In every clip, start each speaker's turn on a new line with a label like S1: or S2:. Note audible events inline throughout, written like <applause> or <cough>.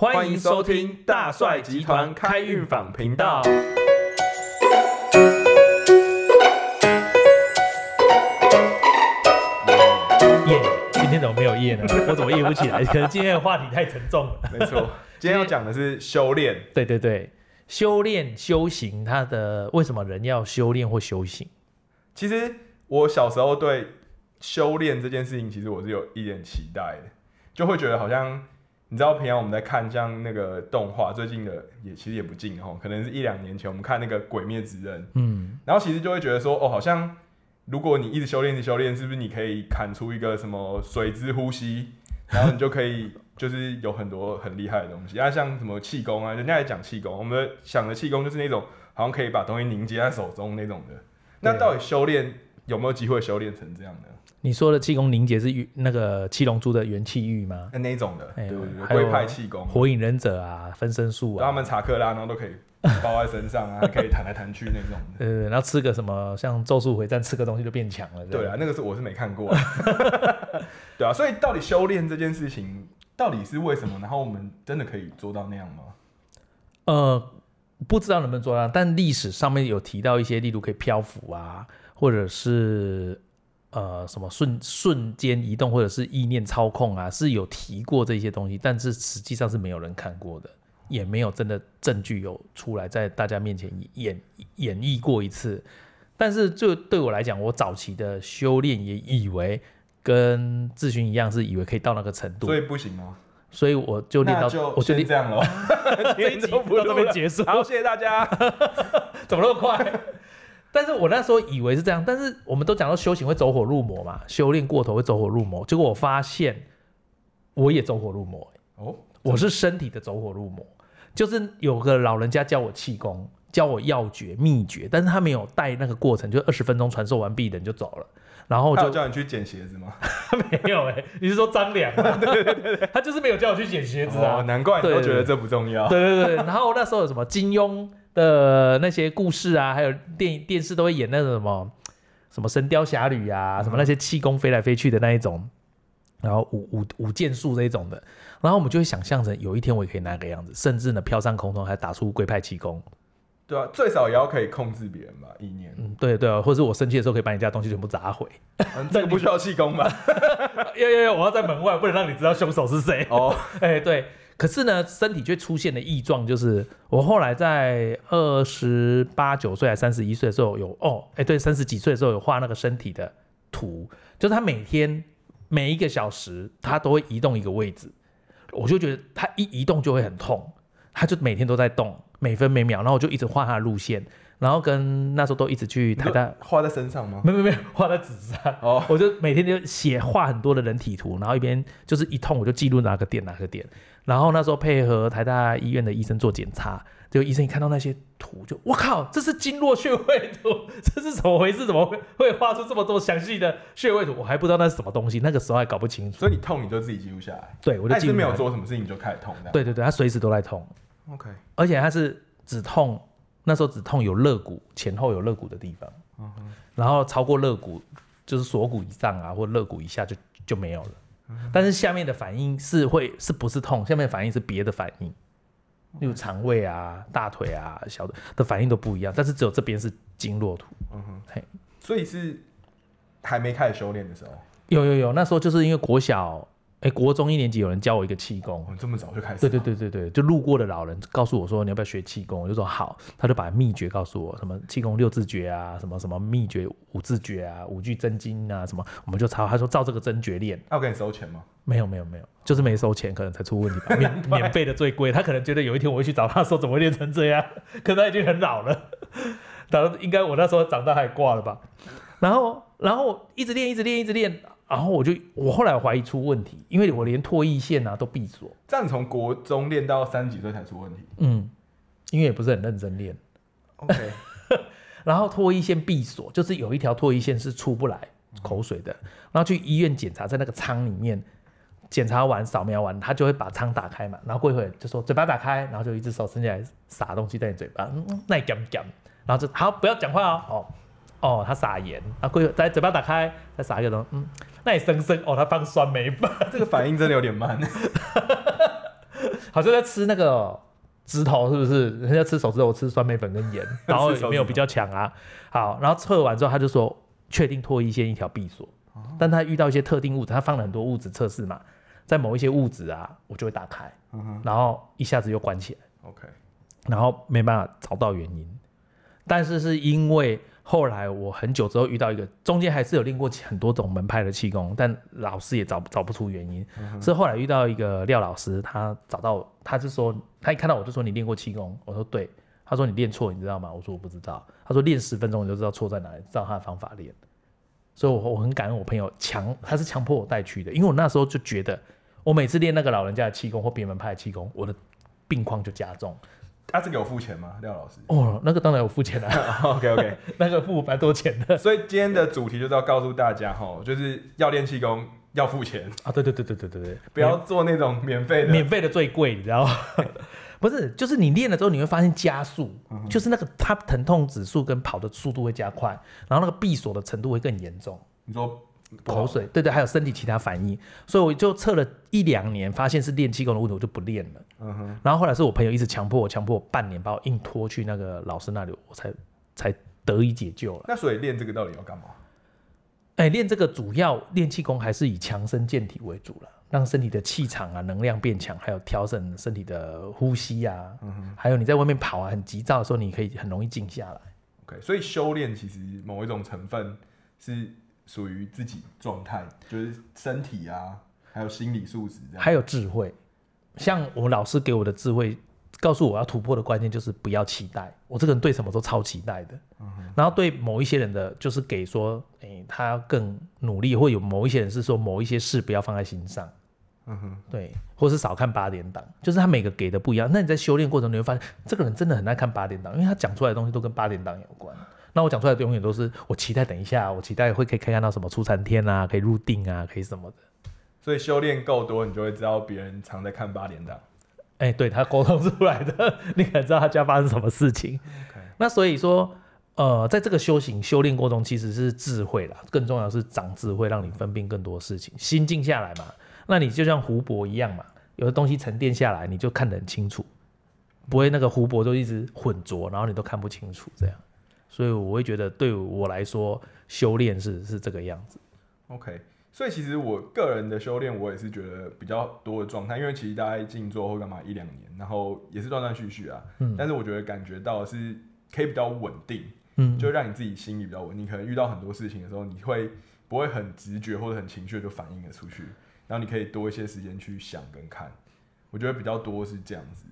S1: 欢迎收听大帅集团开运坊频道。
S2: 耶，今天怎么没有耶呢？我怎么耶不起来？<laughs> 可能今天的话题太沉重了。
S1: 没错，今天要讲的是修炼。
S2: 对对对，修炼修行，它的为什么人要修炼或修行？
S1: 其实我小时候对修炼这件事情，其实我是有一点期待的，就会觉得好像你知道，平常我们在看像那个动画，最近的也其实也不近哦，可能是一两年前我们看那个《鬼灭之刃》，
S2: 嗯，
S1: 然后其实就会觉得说，哦，好像如果你一直修炼，一直修炼，是不是你可以砍出一个什么水之呼吸，然后你就可以就是有很多很厉害的东西，啊，像什么气功啊，人家也讲气功，我们想的气功就是那种好像可以把东西凝结在手中那种的。那到底修炼有没有机会修炼成这样的？
S2: 你说的气功凝结是元那个七龙珠的元气玉吗？
S1: 那那种的，
S2: 哎
S1: 对对对，龟派气功，
S2: 火影忍者啊，分身术啊，
S1: 他们查克拉，然后都可以包在身上啊，<laughs> 可以弹来弹去那种的。
S2: 呃，然后吃个什么像咒术回战，吃个东西就变强了。
S1: 对啊，那个是我是没看过，<laughs> 对啊，所以到底修炼这件事情到底是为什么？然后我们真的可以做到那样吗？
S2: 呃，不知道能不能做到，但历史上面有提到一些，例如可以漂浮啊，或者是呃什么瞬瞬间移动，或者是意念操控啊，是有提过这些东西，但是实际上是没有人看过的，也没有真的证据有出来在大家面前演演绎过一次。但是就对我来讲，我早期的修炼也以为跟志勋一样，是以为可以到那个程度
S1: 所，以不行吗？<laughs>
S2: 所以我就练到，
S1: 就
S2: 我就练
S1: 先这样喽。<laughs> <laughs>
S2: 这一集到这边结束。
S1: 好，谢谢大家。
S2: 怎么那么快？但是我那时候以为是这样，但是我们都讲到修行会走火入魔嘛，修炼过头会走火入魔。结果我发现我也走火入魔、
S1: 哦，
S2: 我是身体的走火入魔。就是有个老人家教我气功，教我要诀秘诀，但是他没有带那个过程，就二十分钟传授完毕，人就走了。然后
S1: 他有
S2: 就
S1: 叫你去捡鞋子吗？<laughs>
S2: 没有哎、你是说张良吗？<laughs> 对对对他就是没有叫我去捡鞋子啊。
S1: 哦，难怪你都觉得这不重要。
S2: 对对对，然后那时候有什么金庸的那些故事啊，还有电影电视都会演那种什么什么《神雕侠侣》啊，什么那些气功飞来飞去的那一种，然后舞舞舞剑术这一种的，然后我们就会想象成有一天我也可以那个样子，甚至呢飘上空中还打出龟派气功，
S1: 对啊，最少也要可以控制别人吧，意念。
S2: 嗯，对对啊，或者是我生气的时候可以把你家东西全部砸毁，
S1: 嗯这个不需要气功吧？<laughs>
S2: 要要要，我要在门外，不能让你知道凶手是谁。
S1: 哦，<laughs>
S2: 哎、对，可是呢，身体却出现了异状，就是我后来在二十八九岁还三十一岁的时候有哦，哎、对，三十几岁的时候有画那个身体的图，就是他每天每一个小时他都会移动一个位置，我就觉得他一移动就会很痛，他就每天都在动，每分每秒，然后我就一直画他的路线，然后跟那时候都一直去台大。
S1: 画在身上吗？
S2: 没有没有没有，画在纸上。
S1: 哦，
S2: 我就每天就写画很多的人体图，然后一边就是一通我就记录哪个点哪个点，然后那时候配合台大医院的医生做检查，就医生一看到那些图就我靠，这是经络穴位图，<laughs> 这是怎么回事？怎么会会画出这么多详细的穴位图？我还不知道那是什么东西，那个时候还搞不清楚。
S1: 所以你痛你就自己记录下来。
S2: 对，我就
S1: 但是没有。做什么事情就开始痛的。
S2: 对对对，他随时都在痛
S1: ，，OK，
S2: 而且他是止痛，那时候止痛有肋骨前后有肋骨的地方，
S1: 嗯
S2: 然后超过肋骨就是锁骨以上啊，或肋骨以下就就没有了。但是下面的反应是会是不是痛？下面的反应是别的反应，例如肠胃啊、大腿啊、小的的反应都不一样，但是只有这边是经络图。
S1: 嗯哼，
S2: 嘿，
S1: 所以是还没开始修炼的时候，
S2: 有有有，那时候就是因为国小，哎、国中一年级有人教我一个气功，
S1: 哦，这么早就开始？
S2: 对对，对对对，就路过的老人告诉我说你要不要学气功，我就说好，他就把秘诀告诉我，什么气功六字诀啊，什么什么秘诀五字诀啊，五句真经啊，什么我们就抄，他说照这个真诀练，
S1: 要给你收钱吗？
S2: 没有没有没有，就是没收钱，可能才出问题吧，免免费的最贵，他可能觉得有一天我会去找他说怎么会练成这样，可他已经很老了，然后应该我那时候长大还挂了吧，然后然后一直练一直练一直练。然后我就，我后来怀疑出问题，因为我连唾液腺啊都闭锁，
S1: 这样你从国中练到三十几岁才出问题。
S2: 嗯，因为也不是很认真练
S1: ，OK，<laughs>
S2: 然后唾液腺闭锁，就是有一条唾液腺是出不来口水的，然后去医院检查，在那个仓里面检查完扫描完，他就会把仓打开嘛，然后过一会儿就说嘴巴打开，然后就一只手伸进来撒东西在你嘴巴，嗯，嗯那你讲讲，然后就好不要讲话哦，哦哦，他撒盐，然后过一会儿再嘴巴打开，再撒一个东西，嗯，那你生生哦，他放酸梅粉，
S1: 这个反应真的有点慢。
S2: 好像在吃那个指头，是不是？人家吃手指头，我吃酸梅粉跟盐，<laughs> 然后也没有比较强啊。好，然后测完之后，他就说确定唾液腺一条闭锁，但他遇到一些特定物质，他放了很多物质测试嘛，在某一些物质啊，我就会打开，然后一下子又关起来。
S1: OK，
S2: 然后没办法找到原因，但是是因为后来我很久之后遇到一个，中间还是有练过很多种门派的气功，但老师也找找不出原因，是后来遇到一个廖老师，他找到，他是说他一看到我就说你练过气功，我说对，他说你练错，你知道吗？我说我不知道，他说练十分钟你就知道错在哪里，照他的方法练，所以我我很感恩我朋友强，他是强迫我带去的，因为我那时候就觉得我每次练那个老人家的气功或别门派的气功，我的病况就加重。
S1: 他、这个有付钱吗？廖老师
S2: 哦，那个当然有付钱啊？<laughs>
S1: OK OK，<laughs>
S2: 那个付蛮多钱的 <laughs>
S1: 所以今天的主题就是要告诉大家哈，就是要练气功要付钱，
S2: 啊。对对对对对对对，
S1: 不要做那种免费的。
S2: 免费的最贵，你知道吗？不是，就是你练了之后，你会发现加速，就是那个它疼痛指数跟跑的速度会加快，然后那个闭锁的程度会更严重，
S1: 你说
S2: 口水，对对，还有身体其他反应，所以我就测了一两年，发现是练气功的问题，我就不练了。
S1: 嗯哼，
S2: 然后后来是我朋友一直强迫我，强迫我半年把我硬拖去那个老师那里，我才才得以解救了。
S1: 那所以练这个到底要干嘛？
S2: 哎，练这个主要练气功还是以强身健体为主了，让身体的气场啊、能量变强，还有调整身体的呼吸啊，还有你在外面跑啊很急躁的时候，你可以很容易静下来。
S1: OK，所以修炼其实某一种成分是属于自己状态，就是身体啊，还有心理素质这样。
S2: 还有智慧，像我们老师给我的智慧，告诉我要突破的关键就是不要期待。我这个人对什么都超期待的，然后对某一些人的就是给说，哎、他要更努力，或有某一些人是说某一些事不要放在心上。
S1: 嗯哼，
S2: 对，或是少看八点档，就是他每个给的不一样。那你在修炼过程中，你会发现这个人真的很爱看八点档，因为他讲出来的东西都跟八点档有关。那我讲出来的永远都是我期待，等一下，我期待会可以看到什么出餐天啊，可以入定啊，可以什么的。
S1: 所以修炼够多，你就会知道别人常在看八点档。
S2: 哎、对他沟通出来的，你可能知道他家发生什么事情。那所以说，呃，在这个修行修炼过程中，其实是智慧啦，更重要的是长智慧，让你分辨更多事情，心静下来嘛。那你就像湖泊一样嘛，有的东西沉淀下来，你就看得很清楚，不会那个湖泊就一直混浊，然后你都看不清楚这样。所以我会觉得，对我来说，修炼是是这个样子。
S1: OK，所以其实我个人的修炼，我也是觉得比较多的状态，因为其实大概静坐或干嘛一两年，然后也是断断续续啊。
S2: 嗯
S1: 但是我觉得感觉到是可以比较稳定，
S2: 嗯，
S1: 就让你自己心里比较稳定。可能遇到很多事情的时候，你会不会很直觉或者很情绪地就反应了出去，然后你可以多一些时间去想跟看。我觉得比较多是这样子。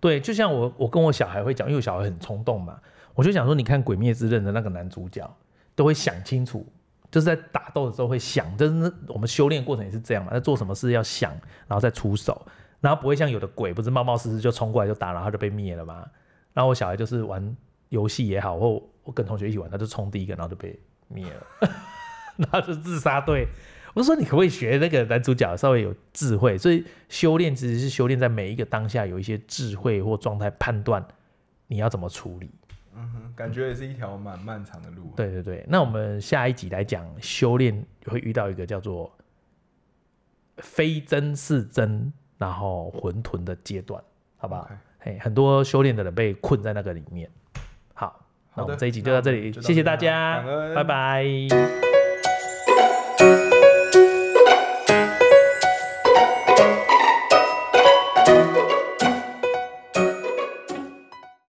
S2: 对，就像我我跟我小孩会讲，因为我小孩很冲动嘛，我就想说，你看《鬼灭之刃》的那个男主角，都会想清楚，就是在打斗的时候会想，就是我们修炼过程也是这样嘛，在做什么事要想，然后再出手，然后不会像有的鬼不是冒冒失失就冲过来就打，然后就被灭了嘛。然后我小孩就是玩游戏也好，或我跟同学一起玩，他就冲第一个，然后就被灭了，<laughs> 然后就自杀队。我说你可不可以学那个男主角稍微有智慧？所以修炼其实是修炼在每一个当下有一些智慧或状态判断你要怎么处理。
S1: 嗯，感觉也是一条蛮漫长的路。
S2: 对对对，那我们下一集来讲修炼会遇到一个叫做非真是真，然后混沌的阶段，好不好很多修炼的人被困在那个里面。好，那我们这一集就到这里，谢谢大家拜拜。